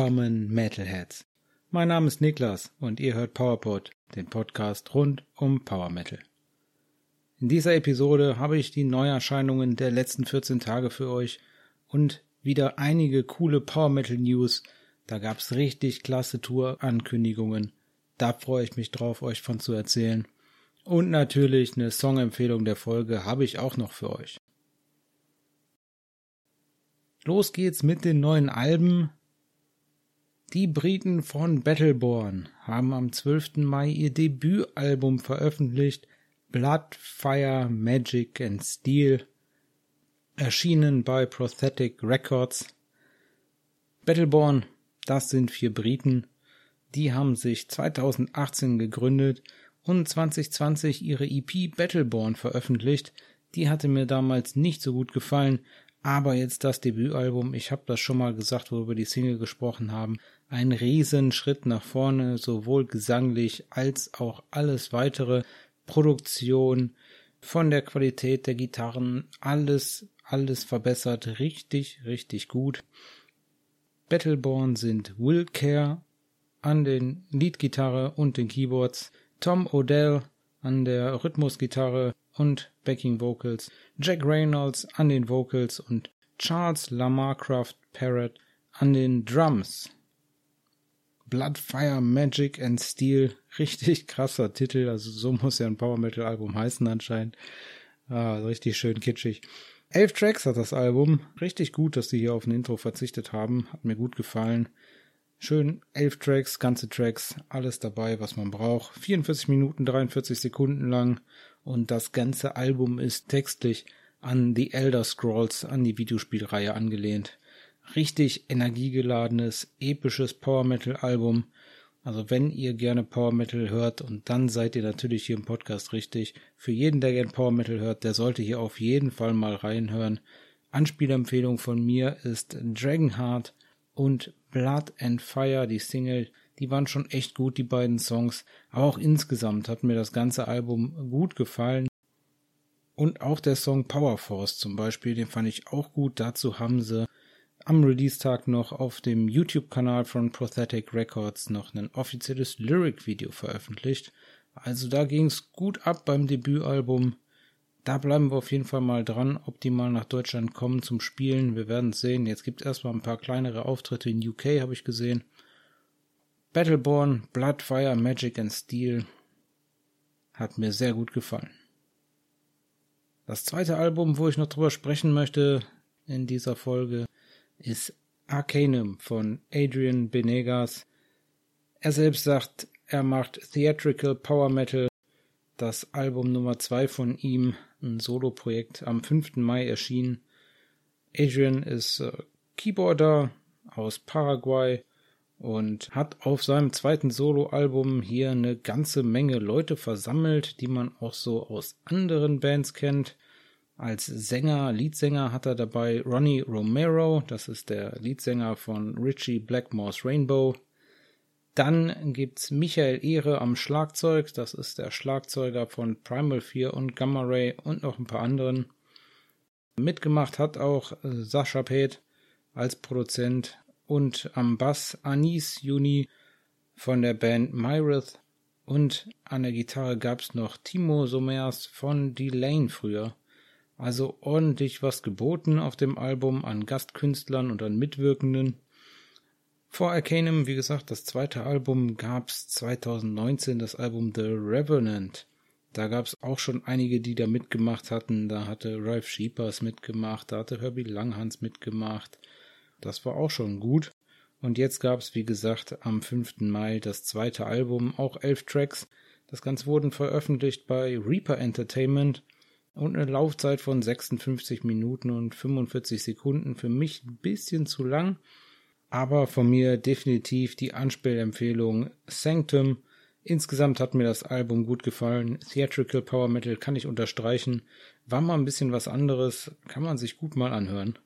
Willkommen Metalheads. Mein Name ist Niklas und ihr hört PowerPod, den Podcast rund um Power Metal. In dieser Episode habe ich die Neuerscheinungen der letzten 14 Tage für euch und wieder einige coole Power Metal News. Da gab's richtig klasse Tour-Ankündigungen. Da freue ich mich drauf, euch von zu erzählen. Und natürlich eine Songempfehlung der Folge habe ich auch noch für euch. Los geht's mit den neuen Alben. Die Briten von Battleborn haben am 12. Mai ihr Debütalbum veröffentlicht, Blood, Fire, Magic and Steel, erschienen bei Prosthetic Records. Battleborn, das sind vier Briten, die haben sich 2018 gegründet und 2020 ihre EP Battleborn veröffentlicht. Die hatte mir damals nicht so gut gefallen, aber jetzt das Debütalbum, ich habe das schon mal gesagt, wo wir die Single gesprochen haben, ein Riesenschritt nach vorne, sowohl gesanglich als auch alles weitere, Produktion, von der Qualität der Gitarren, alles, alles verbessert, richtig, richtig gut. Battleborn sind Will Care an den Leadgitarre und den Keyboards, Tom Odell an der Rhythmusgitarre und Backing Vocals, Jack Reynolds an den Vocals und Charles Lamarcraft Parrott an den Drums. Blood, Fire, Magic and Steel, richtig krasser Titel, also so muss ja ein Power Metal Album heißen anscheinend. Ah, richtig schön kitschig. Elf Tracks hat das Album, richtig gut, dass sie hier auf ein Intro verzichtet haben, hat mir gut gefallen. Schön elf Tracks, ganze Tracks, alles dabei, was man braucht. 44 Minuten, 43 Sekunden lang und das ganze Album ist textlich an The Elder Scrolls, an die Videospielreihe angelehnt. Richtig energiegeladenes, episches Power Metal Album. Also wenn ihr gerne Power Metal hört und dann seid ihr natürlich hier im Podcast richtig. Für jeden, der gerne Power Metal hört, der sollte hier auf jeden Fall mal reinhören. Anspielempfehlung von mir ist Dragonheart und Blood and Fire, die Single, die waren schon echt gut, die beiden Songs. Aber auch insgesamt hat mir das ganze Album gut gefallen. Und auch der Song Power Force zum Beispiel, den fand ich auch gut. Dazu haben sie am Release-Tag noch auf dem YouTube-Kanal von Prosthetic Records noch ein offizielles Lyric-Video veröffentlicht. Also da ging's gut ab beim Debütalbum. Da bleiben wir auf jeden Fall mal dran, ob die mal nach Deutschland kommen zum Spielen. Wir werden sehen. Jetzt gibt es erstmal ein paar kleinere Auftritte in UK, habe ich gesehen. Battleborn, Bloodfire, Magic and Steel hat mir sehr gut gefallen. Das zweite Album, wo ich noch drüber sprechen möchte in dieser Folge, ist Arcanum von Adrian Benegas. Er selbst sagt, er macht Theatrical Power Metal. Das Album Nummer 2 von ihm, ein Solo-Projekt, am 5. Mai erschienen. Adrian ist äh, Keyboarder aus Paraguay und hat auf seinem zweiten Soloalbum hier eine ganze Menge Leute versammelt, die man auch so aus anderen Bands kennt. Als Sänger, Leadsänger hat er dabei Ronnie Romero, das ist der Leadsänger von Richie Blackmore's Rainbow. Dann gibt's Michael Ehre am Schlagzeug, das ist der Schlagzeuger von Primal 4 und Gamma Ray und noch ein paar anderen. Mitgemacht hat auch Sascha Peth als Produzent und am Bass Anis Juni von der Band Myrith und an der Gitarre gab's noch Timo Somers von Delane früher. Also ordentlich was geboten auf dem Album an Gastkünstlern und an Mitwirkenden. Vor Arcanum, wie gesagt, das zweite Album gab's 2019, das Album The Revenant. Da gab's auch schon einige, die da mitgemacht hatten. Da hatte Ralph Sheepers mitgemacht, da hatte Herbie Langhans mitgemacht. Das war auch schon gut. Und jetzt gab's, wie gesagt, am 5. Mai das zweite Album, auch elf Tracks. Das Ganze wurden veröffentlicht bei Reaper Entertainment und eine Laufzeit von 56 Minuten und 45 Sekunden. Für mich ein bisschen zu lang, aber von mir definitiv die Anspielempfehlung Sanctum. Insgesamt hat mir das Album gut gefallen. Theatrical Power Metal kann ich unterstreichen. War mal ein bisschen was anderes, kann man sich gut mal anhören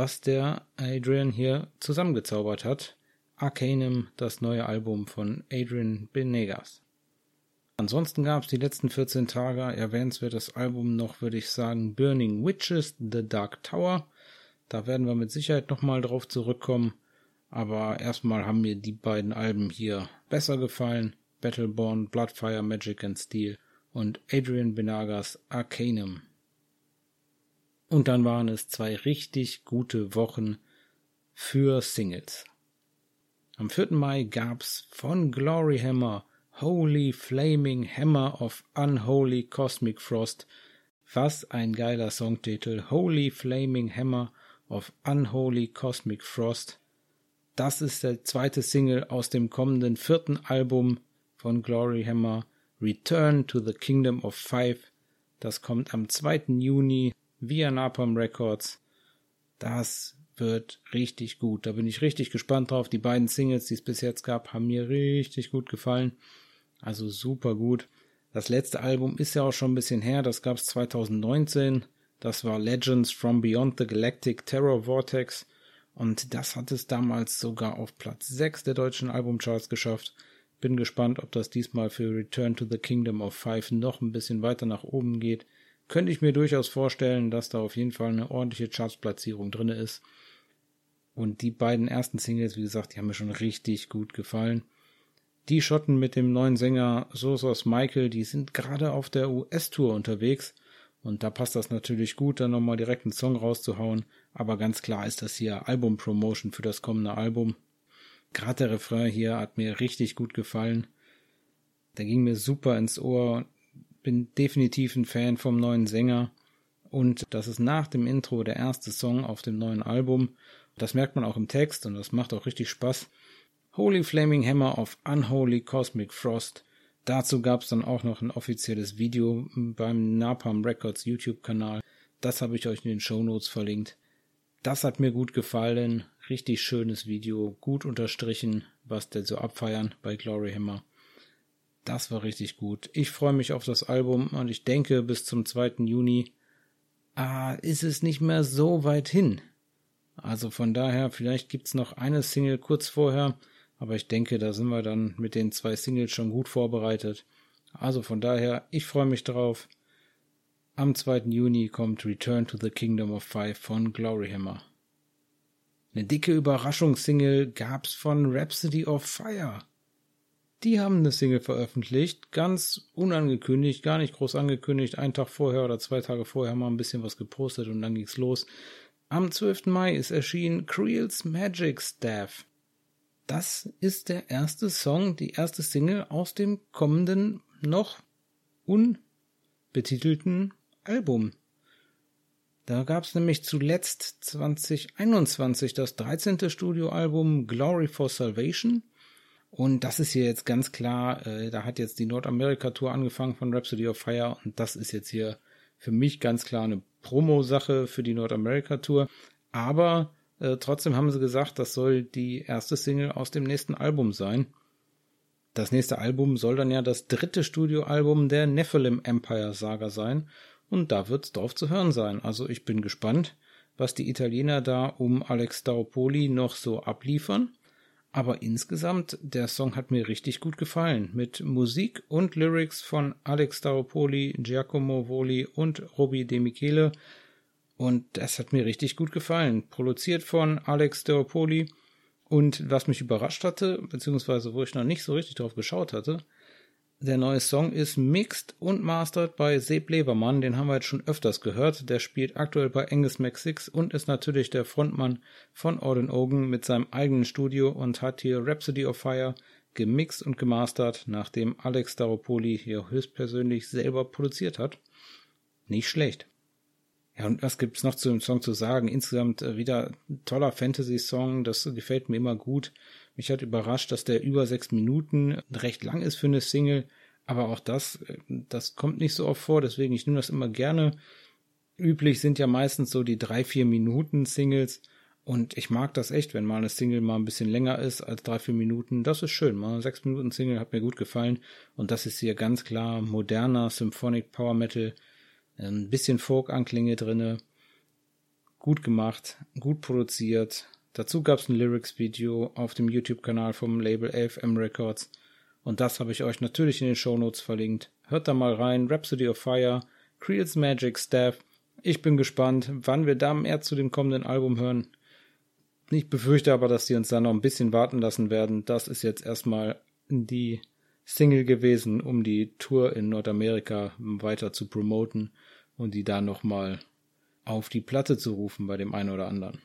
was der Adrian hier zusammengezaubert hat. Arcanum, das neue Album von Adrian Benegas. Ansonsten gab es die letzten 14 Tage erwähnenswertes Album noch, würde ich sagen, Burning Witches, The Dark Tower. Da werden wir mit Sicherheit nochmal drauf zurückkommen. Aber erstmal haben mir die beiden Alben hier besser gefallen. Battleborn, Bloodfire, Magic and Steel und Adrian Benagas Arcanum. Und dann waren es zwei richtig gute Wochen für Singles. Am 4. Mai gab's von Gloryhammer Holy Flaming Hammer of Unholy Cosmic Frost. Was ein geiler Songtitel. Holy Flaming Hammer of Unholy Cosmic Frost. Das ist der zweite Single aus dem kommenden vierten Album von Gloryhammer Return to the Kingdom of Five. Das kommt am 2. Juni via Napalm Records. Das wird richtig gut. Da bin ich richtig gespannt drauf. Die beiden Singles, die es bis jetzt gab, haben mir richtig gut gefallen. Also super gut. Das letzte Album ist ja auch schon ein bisschen her. Das gab es 2019. Das war Legends from Beyond the Galactic Terror Vortex. Und das hat es damals sogar auf Platz 6 der deutschen Albumcharts geschafft. Bin gespannt, ob das diesmal für Return to the Kingdom of Five noch ein bisschen weiter nach oben geht. Könnte ich mir durchaus vorstellen, dass da auf jeden Fall eine ordentliche Chartsplatzierung drin ist. Und die beiden ersten Singles, wie gesagt, die haben mir schon richtig gut gefallen. Die Schotten mit dem neuen Sänger Sosos Michael, die sind gerade auf der US-Tour unterwegs. Und da passt das natürlich gut, dann nochmal direkt einen Song rauszuhauen. Aber ganz klar ist das hier Album-Promotion für das kommende Album. Gerade der Refrain hier hat mir richtig gut gefallen. Der ging mir super ins Ohr. Bin definitiv ein Fan vom neuen Sänger. Und das ist nach dem Intro der erste Song auf dem neuen Album. Das merkt man auch im Text und das macht auch richtig Spaß. Holy Flaming Hammer of Unholy Cosmic Frost. Dazu gab es dann auch noch ein offizielles Video beim Napalm Records YouTube-Kanal. Das habe ich euch in den Show Notes verlinkt. Das hat mir gut gefallen. Richtig schönes Video, gut unterstrichen, was denn so abfeiern bei Glory Hammer. Das war richtig gut. Ich freue mich auf das Album und ich denke, bis zum 2. Juni ah, ist es nicht mehr so weit hin. Also von daher, vielleicht gibt's noch eine Single kurz vorher, aber ich denke, da sind wir dann mit den zwei Singles schon gut vorbereitet. Also von daher, ich freue mich drauf. Am 2. Juni kommt Return to the Kingdom of Five von Gloryhammer. Eine dicke Überraschungssingle gab's von Rhapsody of Fire. Die haben eine Single veröffentlicht, ganz unangekündigt, gar nicht groß angekündigt. Einen Tag vorher oder zwei Tage vorher wir ein bisschen was gepostet und dann ging's los. Am 12. Mai ist erschienen Creel's Magic Staff. Das ist der erste Song, die erste Single aus dem kommenden, noch unbetitelten Album. Da gab es nämlich zuletzt 2021 das 13. Studioalbum Glory for Salvation. Und das ist hier jetzt ganz klar, äh, da hat jetzt die Nordamerika-Tour angefangen von Rhapsody of Fire und das ist jetzt hier für mich ganz klar eine Promo-Sache für die Nordamerika-Tour. Aber äh, trotzdem haben sie gesagt, das soll die erste Single aus dem nächsten Album sein. Das nächste Album soll dann ja das dritte Studioalbum der Nephilim Empire Saga sein. Und da wird's drauf zu hören sein. Also ich bin gespannt, was die Italiener da um Alex Staropoli noch so abliefern. Aber insgesamt, der Song hat mir richtig gut gefallen. Mit Musik und Lyrics von Alex Staropoli, Giacomo Voli und Roby De Michele. Und das hat mir richtig gut gefallen. Produziert von Alex Staropoli. Und was mich überrascht hatte, beziehungsweise wo ich noch nicht so richtig drauf geschaut hatte, der neue Song ist mixed und mastered bei Seb Lebermann, den haben wir jetzt schon öfters gehört. Der spielt aktuell bei Angus Mac6 und ist natürlich der Frontmann von Auden Ogan mit seinem eigenen Studio und hat hier Rhapsody of Fire gemixt und gemastert, nachdem Alex Daropoli hier höchstpersönlich selber produziert hat. Nicht schlecht. Ja, und was gibt's noch zu dem Song zu sagen? Insgesamt äh, wieder toller Fantasy-Song, das gefällt mir immer gut. Mich hat überrascht, dass der über sechs Minuten recht lang ist für eine Single. Aber auch das, äh, das kommt nicht so oft vor, deswegen ich nehme das immer gerne. Üblich sind ja meistens so die drei, vier Minuten Singles. Und ich mag das echt, wenn mal eine Single mal ein bisschen länger ist als drei, vier Minuten. Das ist schön. Mal sechs Minuten Single hat mir gut gefallen. Und das ist hier ganz klar moderner Symphonic Power Metal. Ein bisschen Folk-Anklinge drinne. Gut gemacht, gut produziert, Dazu gab es ein Lyrics-Video auf dem YouTube-Kanal vom Label AFM Records. Und das habe ich euch natürlich in den Shownotes verlinkt. Hört da mal rein. Rhapsody of Fire, Creel's Magic Staff. Ich bin gespannt, wann wir da mehr zu dem kommenden Album hören. Ich befürchte aber, dass sie uns da noch ein bisschen warten lassen werden. Das ist jetzt erstmal die Single gewesen, um die Tour in Nordamerika weiter zu promoten und die da nochmal auf die Platte zu rufen bei dem einen oder anderen.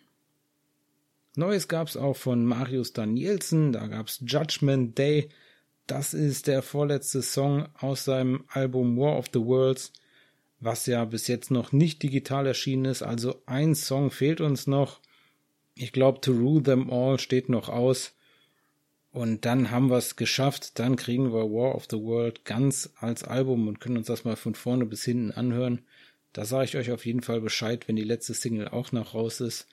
Neues gab's auch von Marius Danielsen, da gab's Judgment Day. Das ist der vorletzte Song aus seinem Album War of the Worlds, was ja bis jetzt noch nicht digital erschienen ist. Also ein Song fehlt uns noch. Ich glaube, To Rule Them All steht noch aus. Und dann haben wir es geschafft. Dann kriegen wir War of the World ganz als Album und können uns das mal von vorne bis hinten anhören. Da sage ich euch auf jeden Fall Bescheid, wenn die letzte Single auch noch raus ist.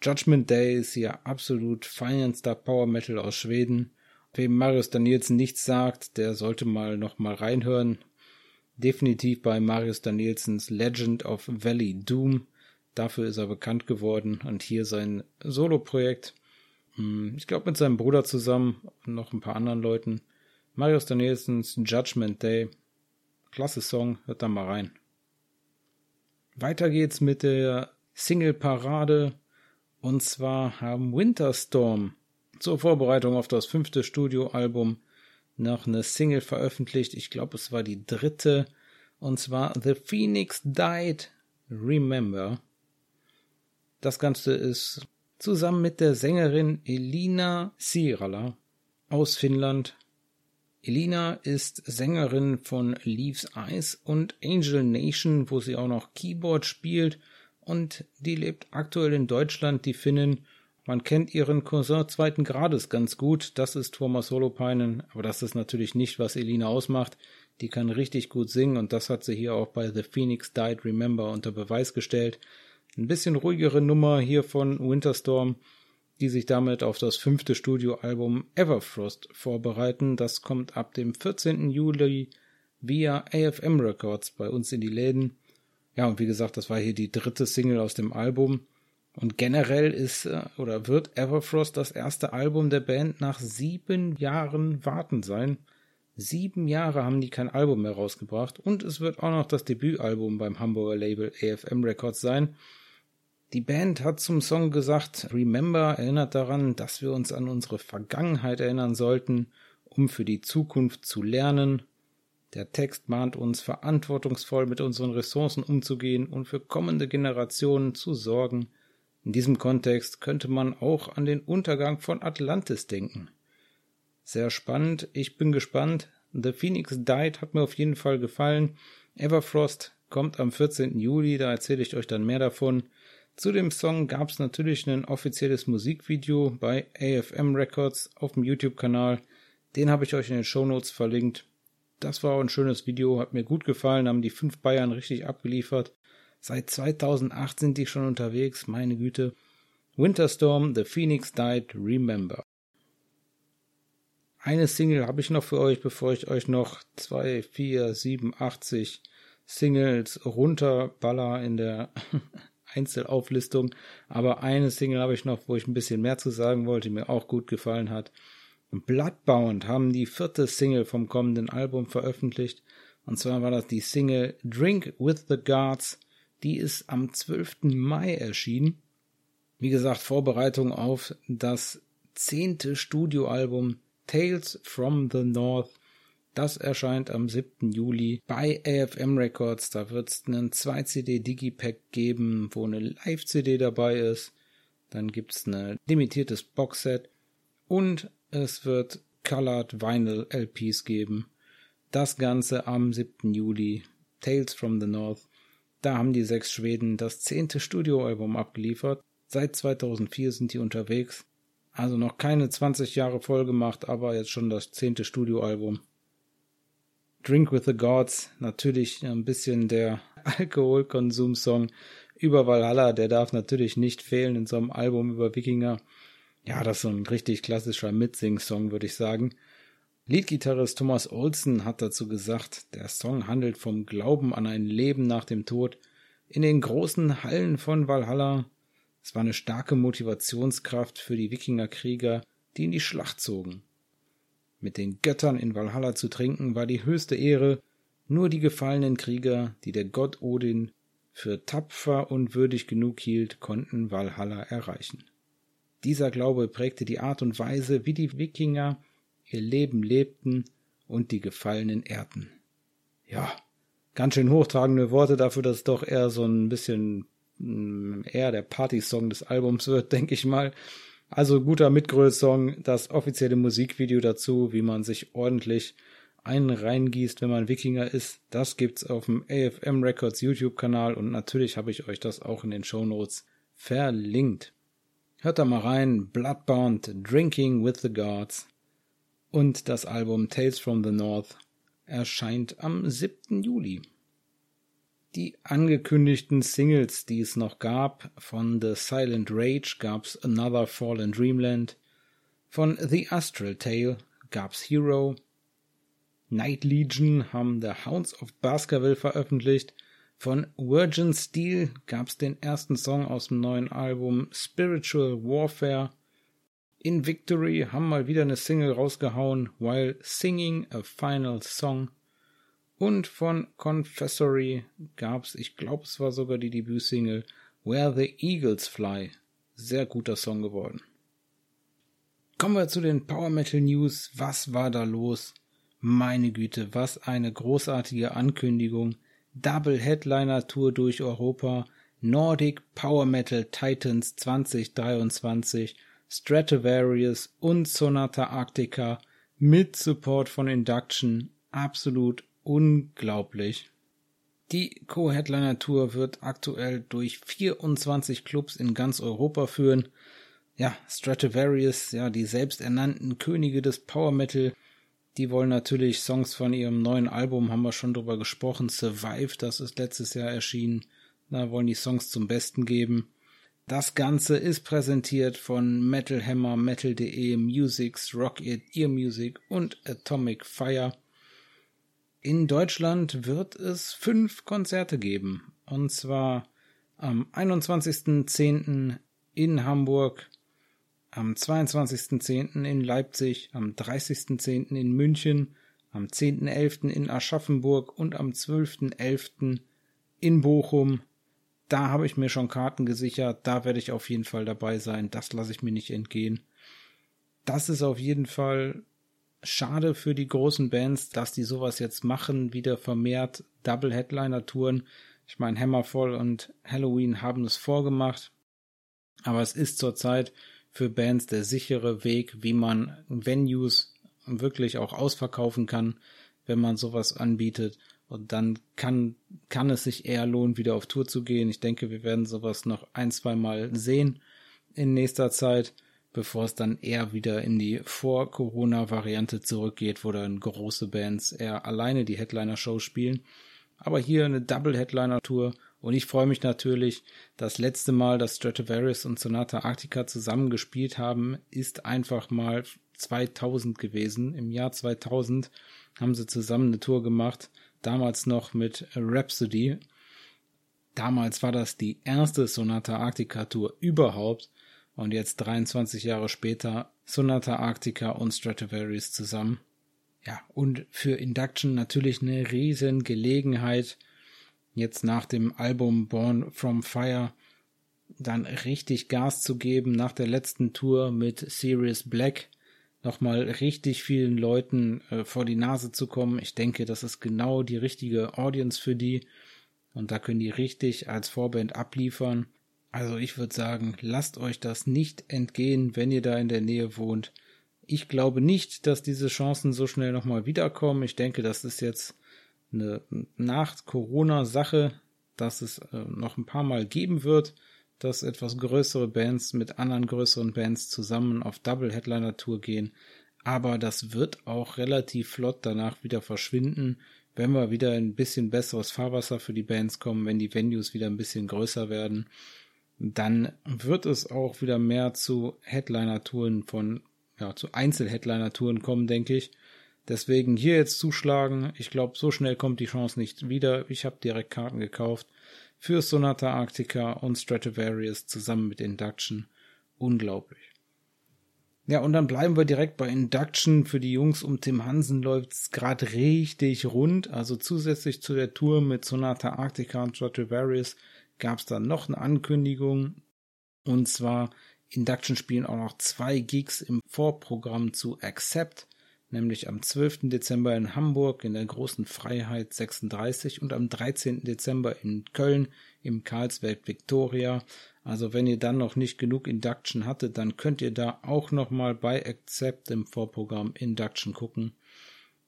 Judgment Day ist hier absolut feinster Power Metal aus Schweden. Wem Marius Danielsen nichts sagt, der sollte mal noch mal reinhören. Definitiv bei Marius Danielsens Legend of Valley Doom. Dafür ist er bekannt geworden und hier sein Solo-Projekt. Hm, ich glaube mit seinem Bruder zusammen und noch ein paar anderen Leuten. Marius Danielsens Judgment Day. Klasse Song, hört da mal rein. Weiter geht's mit der Single-Parade und zwar haben Winterstorm zur Vorbereitung auf das fünfte Studioalbum noch eine Single veröffentlicht. Ich glaube, es war die dritte. Und zwar The Phoenix Died Remember. Das Ganze ist zusammen mit der Sängerin Elina Sirala aus Finnland. Elina ist Sängerin von Leaves Eyes und Angel Nation, wo sie auch noch Keyboard spielt und die lebt aktuell in Deutschland, die Finnin. Man kennt ihren Cousin zweiten Grades ganz gut, das ist Thomas Holopainen, aber das ist natürlich nicht, was Elina ausmacht. Die kann richtig gut singen und das hat sie hier auch bei The Phoenix Died Remember unter Beweis gestellt. Ein bisschen ruhigere Nummer hier von Winterstorm, die sich damit auf das fünfte Studioalbum Everfrost vorbereiten. Das kommt ab dem 14. Juli via AFM Records bei uns in die Läden. Ja, und wie gesagt, das war hier die dritte Single aus dem Album. Und generell ist äh, oder wird Everfrost das erste Album der Band nach sieben Jahren Warten sein. Sieben Jahre haben die kein Album mehr rausgebracht und es wird auch noch das Debütalbum beim Hamburger Label AFM Records sein. Die Band hat zum Song gesagt, Remember erinnert daran, dass wir uns an unsere Vergangenheit erinnern sollten, um für die Zukunft zu lernen der Text mahnt uns, verantwortungsvoll mit unseren Ressourcen umzugehen und für kommende Generationen zu sorgen. In diesem Kontext könnte man auch an den Untergang von Atlantis denken. Sehr spannend, ich bin gespannt. The Phoenix Died hat mir auf jeden Fall gefallen. Everfrost kommt am 14. Juli, da erzähle ich euch dann mehr davon. Zu dem Song gab es natürlich ein offizielles Musikvideo bei AFM Records auf dem YouTube-Kanal. Den habe ich euch in den Shownotes verlinkt das war ein schönes Video, hat mir gut gefallen, haben die fünf Bayern richtig abgeliefert. Seit 2008 sind die schon unterwegs, meine Güte. Winterstorm, The Phoenix Died, Remember. Eine Single habe ich noch für euch, bevor ich euch noch zwei, vier, sieben, achtzig Singles runterballer in der Einzelauflistung. Aber eine Single habe ich noch, wo ich ein bisschen mehr zu sagen wollte, die mir auch gut gefallen hat. Bloodbound haben die vierte Single vom kommenden Album veröffentlicht. Und zwar war das die Single Drink with the Gods. Die ist am 12. Mai erschienen. Wie gesagt, Vorbereitung auf das zehnte Studioalbum Tales from the North. Das erscheint am 7. Juli bei AFM Records. Da wird es einen 2-CD Digipack geben, wo eine Live-CD dabei ist. Dann gibt es ein limitiertes Boxset und es wird Colored Vinyl LPs geben. Das Ganze am 7. Juli. Tales from the North. Da haben die sechs Schweden das zehnte Studioalbum abgeliefert. Seit 2004 sind die unterwegs. Also noch keine 20 Jahre voll gemacht, aber jetzt schon das zehnte Studioalbum. Drink with the Gods, natürlich ein bisschen der Alkoholkonsum-Song über Valhalla, der darf natürlich nicht fehlen in so einem Album über Wikinger. Ja, das ist so ein richtig klassischer Mitsing-Song, würde ich sagen. Leadgitarrist Thomas Olsen hat dazu gesagt, der Song handelt vom Glauben an ein Leben nach dem Tod. In den großen Hallen von Valhalla. Es war eine starke Motivationskraft für die Wikingerkrieger, die in die Schlacht zogen. Mit den Göttern in Valhalla zu trinken war die höchste Ehre. Nur die gefallenen Krieger, die der Gott Odin für tapfer und würdig genug hielt, konnten Valhalla erreichen. Dieser Glaube prägte die Art und Weise, wie die Wikinger ihr Leben lebten und die Gefallenen ehrten. Ja, ganz schön hochtragende Worte dafür, dass es doch eher so ein bisschen mm, eher der Party-Song des Albums wird, denke ich mal. Also guter Mitgröß-Song, das offizielle Musikvideo dazu, wie man sich ordentlich einen reingießt, wenn man Wikinger ist. Das gibt's auf dem AFM Records YouTube-Kanal und natürlich habe ich euch das auch in den Show Notes verlinkt. Hört da mal rein, Bloodbound, Drinking with the Gods und das Album Tales from the North erscheint am 7. Juli. Die angekündigten Singles, die es noch gab, von The Silent Rage gab's Another Fallen Dreamland, von The Astral Tale gab's Hero, Night Legion haben The Hounds of Baskerville veröffentlicht, von Virgin Steel gab's den ersten Song aus dem neuen Album Spiritual Warfare, in Victory haben mal wieder eine Single rausgehauen, While Singing a Final Song. Und von Confessory gab's, ich glaube, es war sogar die Debütsingle, Where the Eagles Fly. Sehr guter Song geworden. Kommen wir zu den Power Metal News. Was war da los? Meine Güte, was eine großartige Ankündigung. Double Headliner Tour durch Europa. Nordic Power Metal Titans 2023 Stratovarius und Sonata Arctica mit Support von Induction absolut unglaublich. Die Co-Headliner-Tour wird aktuell durch 24 Clubs in ganz Europa führen. Ja, Stratovarius, ja, die selbsternannten Könige des Power Metal, die wollen natürlich Songs von ihrem neuen Album, haben wir schon drüber gesprochen, Survive, das ist letztes Jahr erschienen. Da wollen die Songs zum Besten geben. Das Ganze ist präsentiert von Metal Hammer, Metal.de, Musics, Rock It, Ear Music und Atomic Fire. In Deutschland wird es fünf Konzerte geben. Und zwar am 21.10. in Hamburg, am 22.10. in Leipzig, am 30.10. in München, am 10.11. in Aschaffenburg und am 12.11. in Bochum da habe ich mir schon Karten gesichert, da werde ich auf jeden Fall dabei sein, das lasse ich mir nicht entgehen. Das ist auf jeden Fall schade für die großen Bands, dass die sowas jetzt machen, wieder vermehrt Double Headliner Touren. Ich meine, Hammerfall und Halloween haben es vorgemacht, aber es ist zurzeit für Bands der sichere Weg, wie man Venues wirklich auch ausverkaufen kann, wenn man sowas anbietet. Und dann kann, kann es sich eher lohnen, wieder auf Tour zu gehen. Ich denke, wir werden sowas noch ein, zwei Mal sehen in nächster Zeit, bevor es dann eher wieder in die Vor-Corona-Variante zurückgeht, wo dann große Bands eher alleine die Headliner-Show spielen. Aber hier eine Double-Headliner-Tour und ich freue mich natürlich, das letzte Mal, dass Stratovarius und Sonata Arctica zusammen gespielt haben, ist einfach mal 2000 gewesen. Im Jahr 2000 haben sie zusammen eine Tour gemacht damals noch mit Rhapsody. Damals war das die erste Sonata Arctica Tour überhaupt und jetzt 23 Jahre später Sonata Arctica und Stratovarius zusammen. Ja, und für Induction natürlich eine riesen Gelegenheit, jetzt nach dem Album Born from Fire dann richtig Gas zu geben nach der letzten Tour mit Sirius Black nochmal richtig vielen Leuten äh, vor die Nase zu kommen. Ich denke, das ist genau die richtige Audience für die. Und da können die richtig als Vorband abliefern. Also ich würde sagen, lasst euch das nicht entgehen, wenn ihr da in der Nähe wohnt. Ich glaube nicht, dass diese Chancen so schnell nochmal wiederkommen. Ich denke, das ist jetzt eine Nach-Corona-Sache, dass es äh, noch ein paar Mal geben wird dass etwas größere Bands mit anderen größeren Bands zusammen auf Double Headliner Tour gehen. Aber das wird auch relativ flott danach wieder verschwinden, wenn wir wieder ein bisschen besseres Fahrwasser für die Bands kommen, wenn die Venues wieder ein bisschen größer werden. Dann wird es auch wieder mehr zu Headliner-Touren von, ja, zu Einzel-Headliner-Touren kommen, denke ich. Deswegen hier jetzt zuschlagen. Ich glaube, so schnell kommt die Chance nicht wieder. Ich habe direkt Karten gekauft für Sonata Arctica und Stratovarius zusammen mit Induction. Unglaublich. Ja, und dann bleiben wir direkt bei Induction. Für die Jungs um Tim Hansen läuft's gerade richtig rund. Also zusätzlich zu der Tour mit Sonata Arctica und Stratovarius gab's dann noch eine Ankündigung. Und zwar Induction spielen auch noch zwei Gigs im Vorprogramm zu Accept, nämlich am 12. Dezember in Hamburg in der Großen Freiheit 36 und am 13. Dezember in Köln im Karlsberg Victoria. Also wenn ihr dann noch nicht genug Induction hattet, dann könnt ihr da auch noch mal bei Accept im Vorprogramm Induction gucken.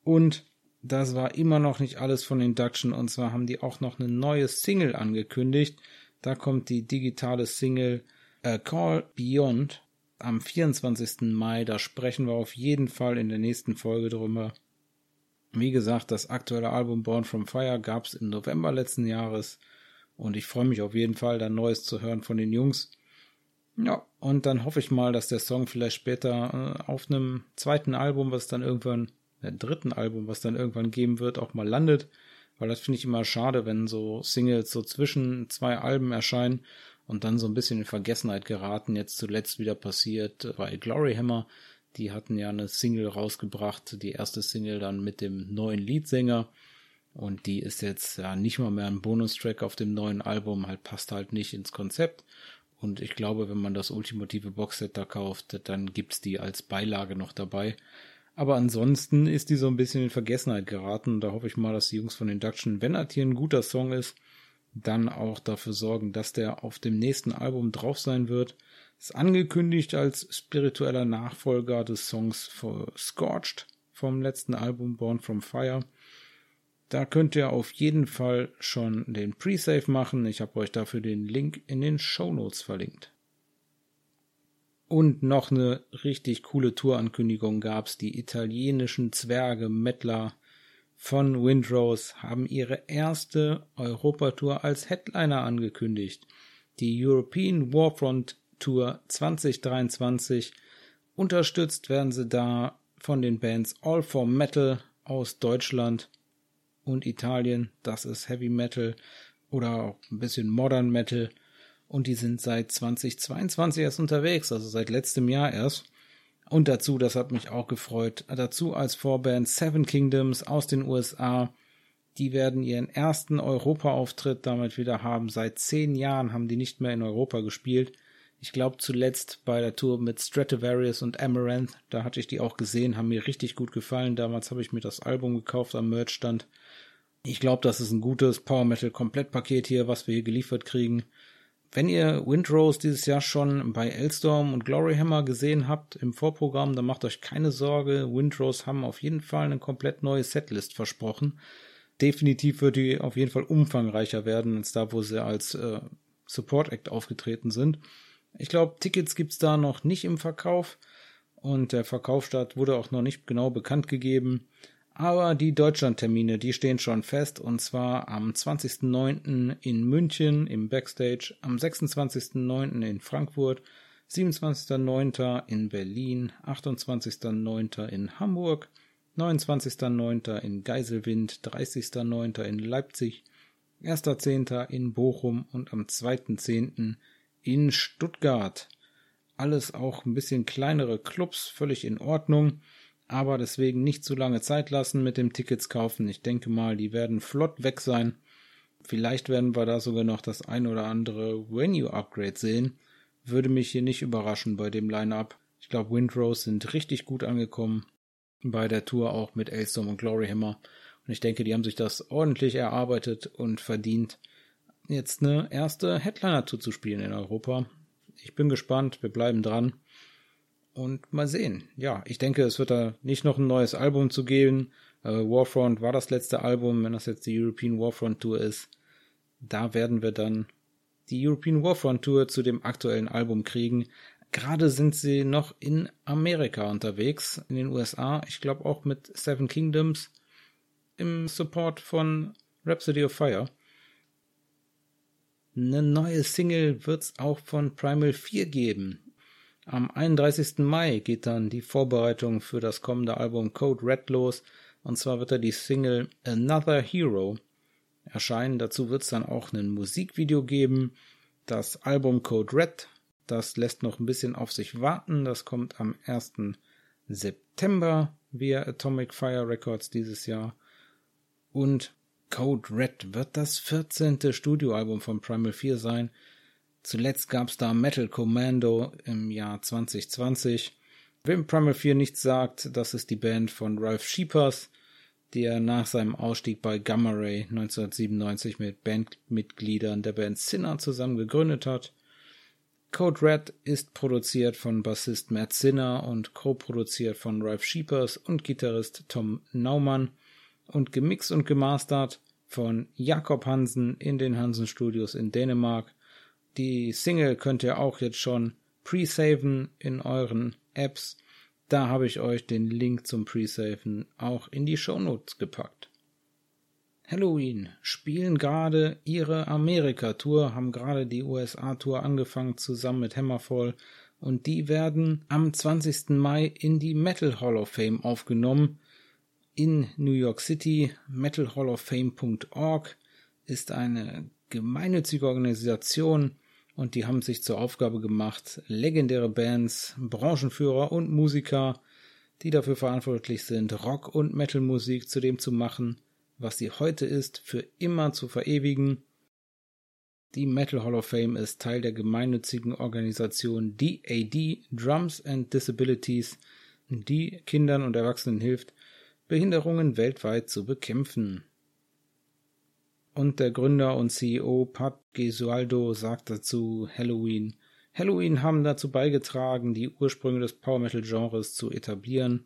Und das war immer noch nicht alles von Induction und zwar haben die auch noch eine neue Single angekündigt. Da kommt die digitale Single A Call Beyond am 24. Mai. Da sprechen wir auf jeden Fall in der nächsten Folge drüber. Wie gesagt, das aktuelle Album Born from Fire gab es im November letzten Jahres und ich freue mich auf jeden Fall, da Neues zu hören von den Jungs. Ja, und dann hoffe ich mal, dass der Song vielleicht später äh, auf einem zweiten Album, was dann irgendwann äh, dritten Album, was dann irgendwann geben wird, auch mal landet. Weil das finde ich immer schade, wenn so Singles so zwischen zwei Alben erscheinen und dann so ein bisschen in Vergessenheit geraten. Jetzt zuletzt wieder passiert bei Glory Hammer. Die hatten ja eine Single rausgebracht, die erste Single dann mit dem neuen Leadsänger. Und die ist jetzt ja nicht mal mehr ein Bonustrack auf dem neuen Album, halt passt halt nicht ins Konzept. Und ich glaube, wenn man das ultimative Boxset da kauft, dann gibt's die als Beilage noch dabei. Aber ansonsten ist die so ein bisschen in Vergessenheit geraten. Da hoffe ich mal, dass die Jungs von Induction, wenn das hier ein guter Song ist, dann auch dafür sorgen, dass der auf dem nächsten Album drauf sein wird. Ist angekündigt als spiritueller Nachfolger des Songs for Scorched vom letzten Album Born from Fire. Da könnt ihr auf jeden Fall schon den Pre-Save machen. Ich habe euch dafür den Link in den Show Notes verlinkt. Und noch eine richtig coole Tourankündigung gab's. Die italienischen Zwerge Mettler von Windrose haben ihre erste Europatour als Headliner angekündigt. Die European Warfront Tour 2023. Unterstützt werden sie da von den Bands All for Metal aus Deutschland und Italien. Das ist Heavy Metal oder auch ein bisschen Modern Metal und die sind seit 2022 erst unterwegs, also seit letztem Jahr erst. Und dazu, das hat mich auch gefreut, dazu als Vorband Seven Kingdoms aus den USA. Die werden ihren ersten Europa-Auftritt damit wieder haben. Seit zehn Jahren haben die nicht mehr in Europa gespielt. Ich glaube zuletzt bei der Tour mit Stratovarius und Amaranth, da hatte ich die auch gesehen, haben mir richtig gut gefallen. Damals habe ich mir das Album gekauft am Merchstand. Ich glaube, das ist ein gutes Power Metal Komplettpaket hier, was wir hier geliefert kriegen. Wenn ihr Windrose dieses Jahr schon bei Elstorm und Gloryhammer gesehen habt im Vorprogramm, dann macht euch keine Sorge. Windrose haben auf jeden Fall eine komplett neue Setlist versprochen. Definitiv wird die auf jeden Fall umfangreicher werden als da, wo sie als äh, Support Act aufgetreten sind. Ich glaube, Tickets gibt's da noch nicht im Verkauf und der Verkaufsstart wurde auch noch nicht genau bekannt gegeben. Aber die Deutschlandtermine, die stehen schon fest und zwar am 20.09. in München im Backstage, am 26.09. in Frankfurt, 27.09. in Berlin, 28.09. in Hamburg, 29.09. in Geiselwind, 30.09. in Leipzig, 1.10. in Bochum und am 2.10. in Stuttgart. Alles auch ein bisschen kleinere Clubs, völlig in Ordnung aber deswegen nicht zu lange Zeit lassen mit dem Tickets kaufen. Ich denke mal, die werden flott weg sein. Vielleicht werden wir da sogar noch das ein oder andere Venue-Upgrade sehen. Würde mich hier nicht überraschen bei dem Line-Up. Ich glaube, Windrose sind richtig gut angekommen. Bei der Tour auch mit Ailstorm und Gloryhammer. Und ich denke, die haben sich das ordentlich erarbeitet und verdient, jetzt eine erste Headliner-Tour zu spielen in Europa. Ich bin gespannt, wir bleiben dran. Und mal sehen. Ja, ich denke, es wird da nicht noch ein neues Album zu geben. Äh, Warfront war das letzte Album, wenn das jetzt die European Warfront Tour ist. Da werden wir dann die European Warfront Tour zu dem aktuellen Album kriegen. Gerade sind sie noch in Amerika unterwegs, in den USA. Ich glaube auch mit Seven Kingdoms im Support von Rhapsody of Fire. Eine neue Single wird's auch von Primal 4 geben. Am 31. Mai geht dann die Vorbereitung für das kommende Album Code Red los. Und zwar wird da die Single Another Hero erscheinen. Dazu wird es dann auch ein Musikvideo geben. Das Album Code Red, das lässt noch ein bisschen auf sich warten. Das kommt am 1. September via Atomic Fire Records dieses Jahr. Und Code Red wird das 14. Studioalbum von Primal 4 sein. Zuletzt gab's da Metal Commando im Jahr 2020. Wem Primal 4 nichts sagt, das ist die Band von Ralph Sheepers, der nach seinem Ausstieg bei Gamma Ray 1997 mit Bandmitgliedern der Band Sinner zusammen gegründet hat. Code Red ist produziert von Bassist Matt Sinner und co-produziert von Ralph Sheepers und Gitarrist Tom Naumann und gemixt und gemastert von Jakob Hansen in den Hansen Studios in Dänemark. Die Single könnt ihr auch jetzt schon pre-saven in euren Apps. Da habe ich euch den Link zum Pre-Saven auch in die Shownotes gepackt. Halloween spielen gerade ihre Amerika-Tour, haben gerade die USA-Tour angefangen zusammen mit Hammerfall und die werden am 20. Mai in die Metal Hall of Fame aufgenommen in New York City. MetalHallOfFame.org ist eine gemeinnützige Organisation und die haben sich zur Aufgabe gemacht, legendäre Bands, Branchenführer und Musiker, die dafür verantwortlich sind, Rock- und Metalmusik zu dem zu machen, was sie heute ist, für immer zu verewigen. Die Metal Hall of Fame ist Teil der gemeinnützigen Organisation DAD Drums and Disabilities, die Kindern und Erwachsenen hilft, Behinderungen weltweit zu bekämpfen. Und der Gründer und CEO Pat Gesualdo sagt dazu Halloween. Halloween haben dazu beigetragen, die Ursprünge des Power Metal Genres zu etablieren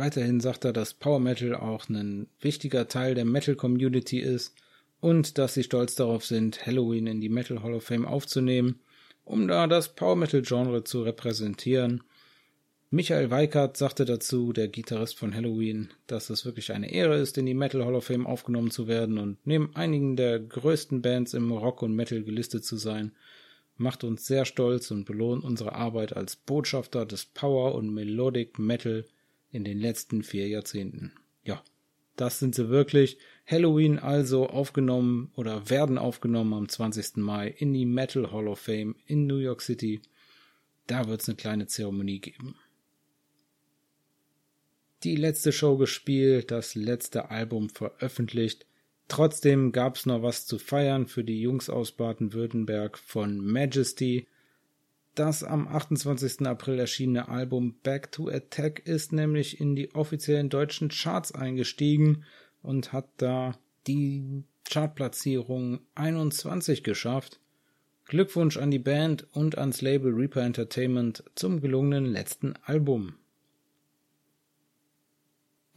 Weiterhin sagt er, dass Power Metal auch ein wichtiger Teil der Metal Community ist und dass sie stolz darauf sind, Halloween in die Metal Hall of Fame aufzunehmen, um da das Power Metal Genre zu repräsentieren. Michael Weikert sagte dazu, der Gitarrist von Halloween, dass es wirklich eine Ehre ist, in die Metal Hall of Fame aufgenommen zu werden und neben einigen der größten Bands im Rock und Metal gelistet zu sein, macht uns sehr stolz und belohnt unsere Arbeit als Botschafter des Power und Melodic Metal in den letzten vier Jahrzehnten. Ja, das sind sie wirklich. Halloween also aufgenommen oder werden aufgenommen am 20. Mai in die Metal Hall of Fame in New York City. Da wird es eine kleine Zeremonie geben. Die letzte Show gespielt, das letzte Album veröffentlicht. Trotzdem gab's noch was zu feiern für die Jungs aus Baden-Württemberg von Majesty. Das am 28. April erschienene Album Back to Attack ist nämlich in die offiziellen deutschen Charts eingestiegen und hat da die Chartplatzierung 21 geschafft. Glückwunsch an die Band und ans Label Reaper Entertainment zum gelungenen letzten Album.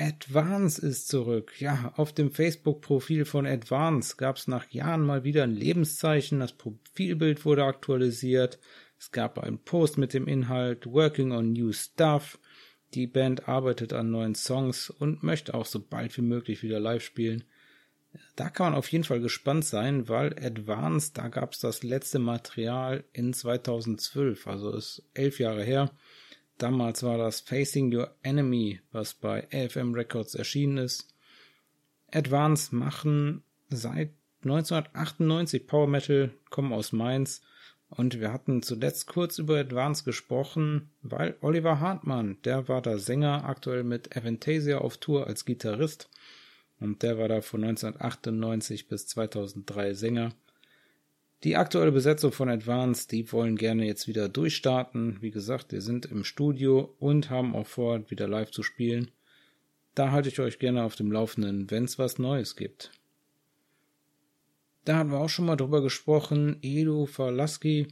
Advance ist zurück. Ja, auf dem Facebook-Profil von Advance gab es nach Jahren mal wieder ein Lebenszeichen. Das Profilbild wurde aktualisiert. Es gab einen Post mit dem Inhalt Working on New Stuff. Die Band arbeitet an neuen Songs und möchte auch so bald wie möglich wieder live spielen. Da kann man auf jeden Fall gespannt sein, weil Advanced, da gab es das letzte Material in 2012, also ist elf Jahre her. Damals war das Facing Your Enemy, was bei AFM Records erschienen ist. Advanced machen seit 1998 Power Metal, kommen aus Mainz und wir hatten zuletzt kurz über Advance gesprochen, weil Oliver Hartmann, der war da Sänger, aktuell mit Avantasia auf Tour als Gitarrist. Und der war da von 1998 bis 2003 Sänger. Die aktuelle Besetzung von Advance, die wollen gerne jetzt wieder durchstarten. Wie gesagt, die sind im Studio und haben auch vor, wieder live zu spielen. Da halte ich euch gerne auf dem Laufenden, wenn es was Neues gibt. Da hatten wir auch schon mal drüber gesprochen. Edo Verlaski.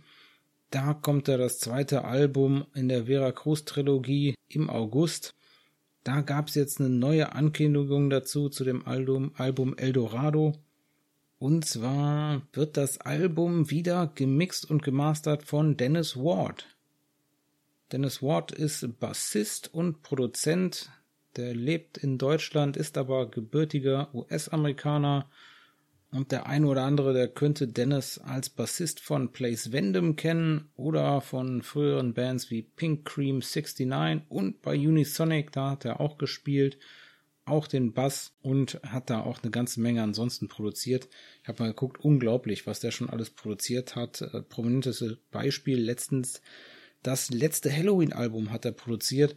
Da kommt ja das zweite Album in der Vera Cruz Trilogie im August. Da gab es jetzt eine neue Ankündigung dazu zu dem Album, Album Eldorado. Und zwar wird das Album wieder gemixt und gemastert von Dennis Ward. Dennis Ward ist Bassist und Produzent. Der lebt in Deutschland, ist aber gebürtiger US-Amerikaner und der eine oder andere, der könnte Dennis als Bassist von Place Vendom kennen oder von früheren Bands wie Pink Cream 69 und bei Unisonic, da hat er auch gespielt, auch den Bass und hat da auch eine ganze Menge ansonsten produziert. Ich habe mal geguckt, unglaublich, was der schon alles produziert hat. Äh, prominentes Beispiel letztens, das letzte Halloween-Album hat er produziert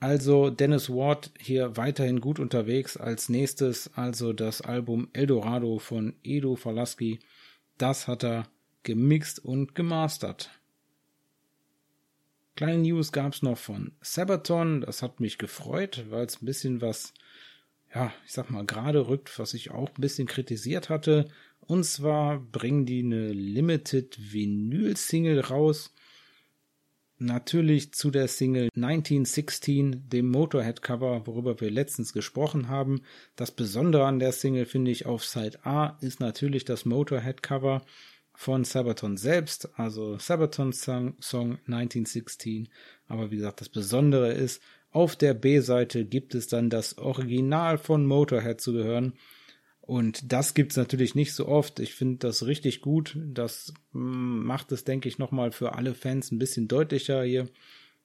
also Dennis Ward hier weiterhin gut unterwegs. Als nächstes also das Album Eldorado von Edo Falaski. Das hat er gemixt und gemastert. Kleine News gab's noch von Sabaton, das hat mich gefreut, weil es ein bisschen was, ja, ich sag mal, gerade rückt, was ich auch ein bisschen kritisiert hatte. Und zwar bringen die eine Limited Vinyl Single raus natürlich zu der Single 1916, dem Motorhead-Cover, worüber wir letztens gesprochen haben. Das Besondere an der Single finde ich auf Side A ist natürlich das Motorhead-Cover von Sabaton selbst, also Sabatons Song, Song 1916. Aber wie gesagt, das Besondere ist, auf der B-Seite gibt es dann das Original von Motorhead zu gehören. Und das gibt's natürlich nicht so oft. Ich finde das richtig gut. Das mm, macht es, denke ich, nochmal für alle Fans ein bisschen deutlicher hier,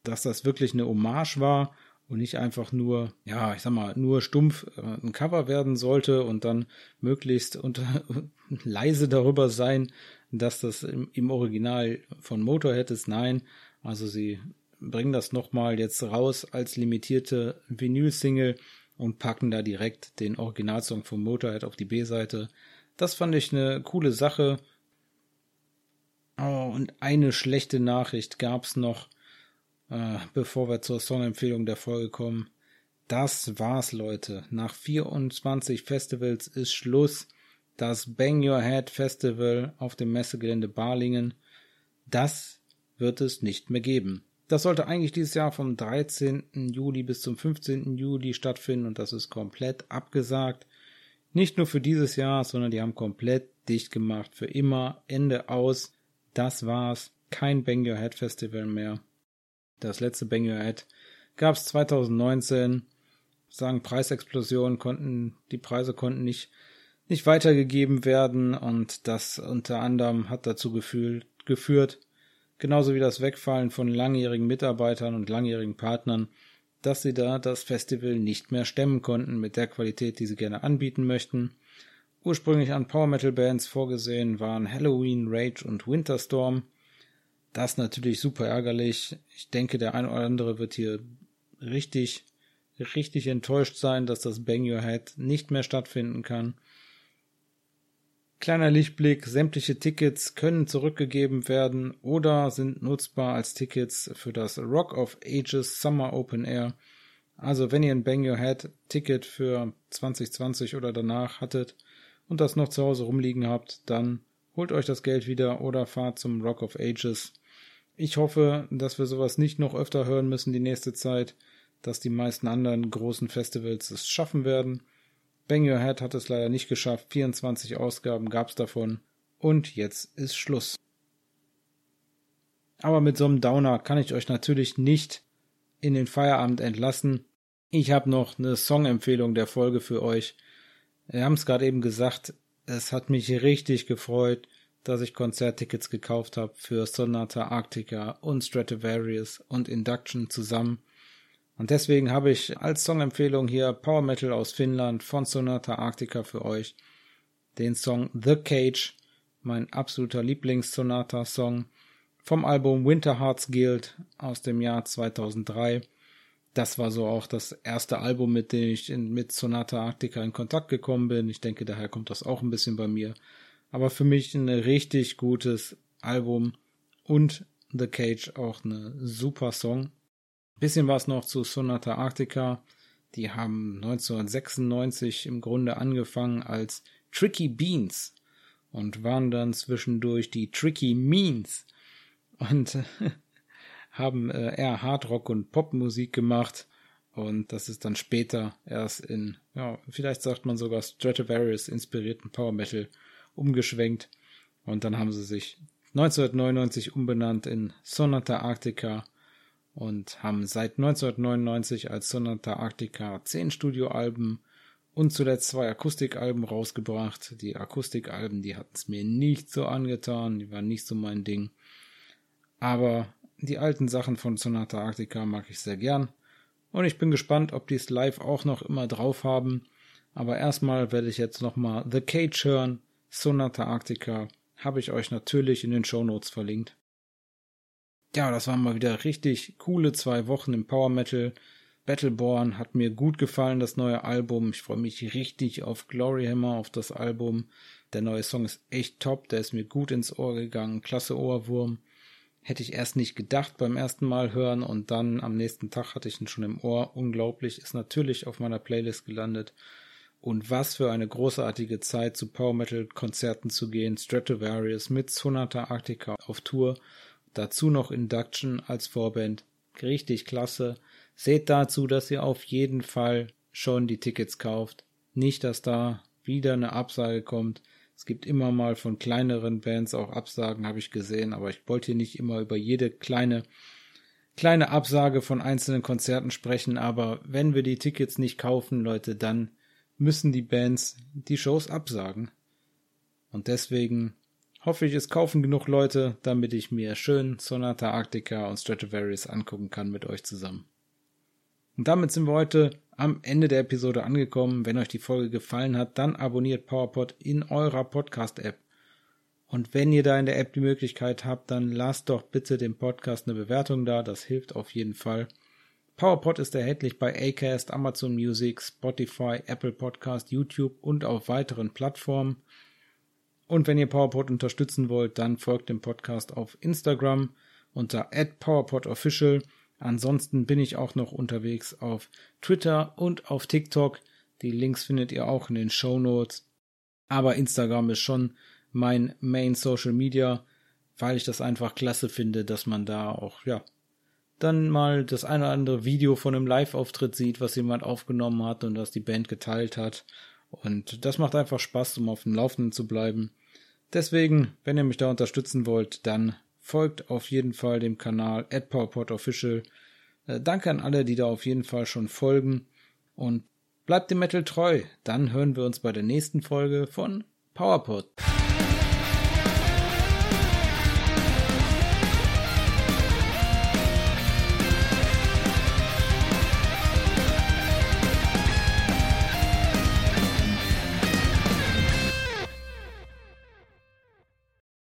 dass das wirklich eine Hommage war und nicht einfach nur, ja, ich sag mal, nur stumpf äh, ein Cover werden sollte und dann möglichst unter, leise darüber sein, dass das im, im Original von Motorhead ist. Nein, also sie bringen das nochmal jetzt raus als limitierte Vinyl-Single und packen da direkt den Originalsong vom Motorhead auf die B-Seite. Das fand ich eine coole Sache. Oh, und eine schlechte Nachricht gab's noch, äh, bevor wir zur Songempfehlung der Folge kommen. Das war's, Leute. Nach 24 Festivals ist Schluss. Das Bang Your Head Festival auf dem Messegelände Balingen. Das wird es nicht mehr geben. Das sollte eigentlich dieses Jahr vom 13. Juli bis zum 15. Juli stattfinden und das ist komplett abgesagt. Nicht nur für dieses Jahr, sondern die haben komplett dicht gemacht. Für immer, Ende aus. Das war's. Kein Bang Your Head Festival mehr. Das letzte Bang Your Head gab's 2019. Sagen Preisexplosion konnten, die Preise konnten nicht, nicht weitergegeben werden und das unter anderem hat dazu gefühlt, geführt, genauso wie das Wegfallen von langjährigen Mitarbeitern und langjährigen Partnern, dass sie da das Festival nicht mehr stemmen konnten mit der Qualität, die sie gerne anbieten möchten. Ursprünglich an Power Metal Bands vorgesehen waren Halloween, Rage und Winterstorm. Das natürlich super ärgerlich. Ich denke, der ein oder andere wird hier richtig, richtig enttäuscht sein, dass das Bang Your Head nicht mehr stattfinden kann. Kleiner Lichtblick, sämtliche Tickets können zurückgegeben werden oder sind nutzbar als Tickets für das Rock of Ages Summer Open Air. Also wenn ihr ein Bang Your Head Ticket für 2020 oder danach hattet und das noch zu Hause rumliegen habt, dann holt euch das Geld wieder oder fahrt zum Rock of Ages. Ich hoffe, dass wir sowas nicht noch öfter hören müssen die nächste Zeit, dass die meisten anderen großen Festivals es schaffen werden. Bang Your Head hat es leider nicht geschafft. 24 Ausgaben gab's davon. Und jetzt ist Schluss. Aber mit so einem Downer kann ich euch natürlich nicht in den Feierabend entlassen. Ich habe noch eine Songempfehlung der Folge für euch. Wir haben es gerade eben gesagt, es hat mich richtig gefreut, dass ich Konzerttickets gekauft habe für Sonata Arctica und Stratovarius und Induction zusammen. Und deswegen habe ich als Songempfehlung hier Power Metal aus Finnland von Sonata Arctica für euch. Den Song The Cage, mein absoluter Lieblings-Sonata-Song vom Album Winter Hearts Guild aus dem Jahr 2003. Das war so auch das erste Album, mit dem ich in, mit Sonata Arctica in Kontakt gekommen bin. Ich denke, daher kommt das auch ein bisschen bei mir. Aber für mich ein richtig gutes Album und The Cage auch eine super Song. Bisschen was noch zu Sonata Arctica. Die haben 1996 im Grunde angefangen als Tricky Beans und waren dann zwischendurch die Tricky Means und haben äh, eher Hardrock und Popmusik gemacht und das ist dann später erst in, ja, vielleicht sagt man sogar Stratovarius inspirierten Power Metal umgeschwenkt und dann haben sie sich 1999 umbenannt in Sonata Arctica und haben seit 1999 als Sonata Arctica zehn Studioalben und zuletzt zwei Akustikalben rausgebracht. Die Akustikalben, die hatten es mir nicht so angetan, die waren nicht so mein Ding. Aber die alten Sachen von Sonata Arctica mag ich sehr gern. Und ich bin gespannt, ob die es live auch noch immer drauf haben. Aber erstmal werde ich jetzt nochmal The Cage hören. Sonata Arctica habe ich euch natürlich in den Show Notes verlinkt ja, das waren mal wieder richtig coole zwei Wochen im Power Metal. Battleborn hat mir gut gefallen, das neue Album. Ich freue mich richtig auf Gloryhammer, auf das Album. Der neue Song ist echt top, der ist mir gut ins Ohr gegangen. Klasse Ohrwurm. Hätte ich erst nicht gedacht beim ersten Mal hören und dann am nächsten Tag hatte ich ihn schon im Ohr. Unglaublich, ist natürlich auf meiner Playlist gelandet. Und was für eine großartige Zeit zu Power Metal Konzerten zu gehen. Stratovarius mit Sonata Arctica auf Tour. Dazu noch Induction als Vorband. Richtig klasse. Seht dazu, dass ihr auf jeden Fall schon die Tickets kauft. Nicht, dass da wieder eine Absage kommt. Es gibt immer mal von kleineren Bands auch Absagen, habe ich gesehen, aber ich wollte hier nicht immer über jede kleine kleine Absage von einzelnen Konzerten sprechen, aber wenn wir die Tickets nicht kaufen, Leute, dann müssen die Bands die Shows absagen. Und deswegen hoffe ich, es kaufen genug Leute, damit ich mir schön Sonata Arctica und Stratovarius angucken kann mit euch zusammen. Und damit sind wir heute am Ende der Episode angekommen. Wenn euch die Folge gefallen hat, dann abonniert PowerPod in eurer Podcast-App. Und wenn ihr da in der App die Möglichkeit habt, dann lasst doch bitte dem Podcast eine Bewertung da. Das hilft auf jeden Fall. PowerPod ist erhältlich bei Acast, Amazon Music, Spotify, Apple Podcast, YouTube und auf weiteren Plattformen. Und wenn ihr PowerPod unterstützen wollt, dann folgt dem Podcast auf Instagram unter @powerpodofficial. Ansonsten bin ich auch noch unterwegs auf Twitter und auf TikTok. Die Links findet ihr auch in den Show Notes. Aber Instagram ist schon mein Main Social Media, weil ich das einfach klasse finde, dass man da auch, ja, dann mal das eine oder andere Video von einem Live-Auftritt sieht, was jemand aufgenommen hat und was die Band geteilt hat. Und das macht einfach Spaß, um auf dem Laufenden zu bleiben. Deswegen, wenn ihr mich da unterstützen wollt, dann folgt auf jeden Fall dem Kanal at PowerPodOfficial. Äh, danke an alle, die da auf jeden Fall schon folgen und bleibt dem Metal treu. Dann hören wir uns bei der nächsten Folge von PowerPod.